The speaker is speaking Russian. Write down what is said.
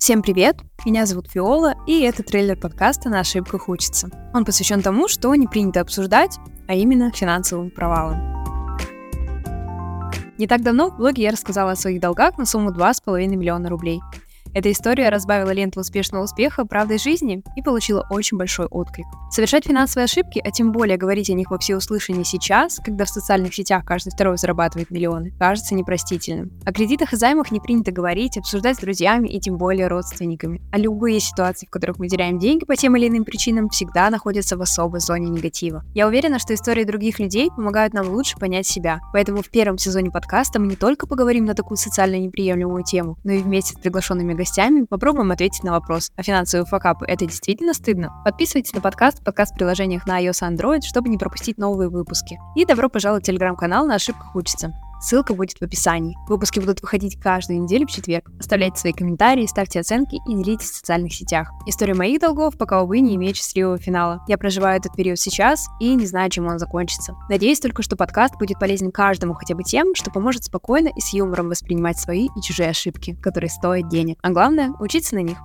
Всем привет! Меня зовут Фиола, и это трейлер подкаста «На ошибках учится». Он посвящен тому, что не принято обсуждать, а именно финансовым провалам. Не так давно в блоге я рассказала о своих долгах на сумму 2,5 миллиона рублей. Эта история разбавила ленту успешного успеха правдой жизни и получила очень большой отклик. Совершать финансовые ошибки, а тем более говорить о них во всеуслышание сейчас, когда в социальных сетях каждый второй зарабатывает миллионы, кажется непростительным. О кредитах и займах не принято говорить, обсуждать с друзьями и тем более родственниками. А любые ситуации, в которых мы теряем деньги по тем или иным причинам, всегда находятся в особой зоне негатива. Я уверена, что истории других людей помогают нам лучше понять себя. Поэтому в первом сезоне подкаста мы не только поговорим на такую социально неприемлемую тему, но и вместе с приглашенными гостями попробуем ответить на вопрос, а финансовые факапы это действительно стыдно? Подписывайтесь на подкаст в подкаст-приложениях на iOS и Android, чтобы не пропустить новые выпуски. И добро пожаловать в телеграм-канал «На ошибках учится». Ссылка будет в описании. Выпуски будут выходить каждую неделю в четверг. Оставляйте свои комментарии, ставьте оценки и делитесь в социальных сетях. История моих долгов, пока, увы, не имеет счастливого финала. Я проживаю этот период сейчас и не знаю, чем он закончится. Надеюсь только, что подкаст будет полезен каждому хотя бы тем, что поможет спокойно и с юмором воспринимать свои и чужие ошибки, которые стоят денег. А главное, учиться на них.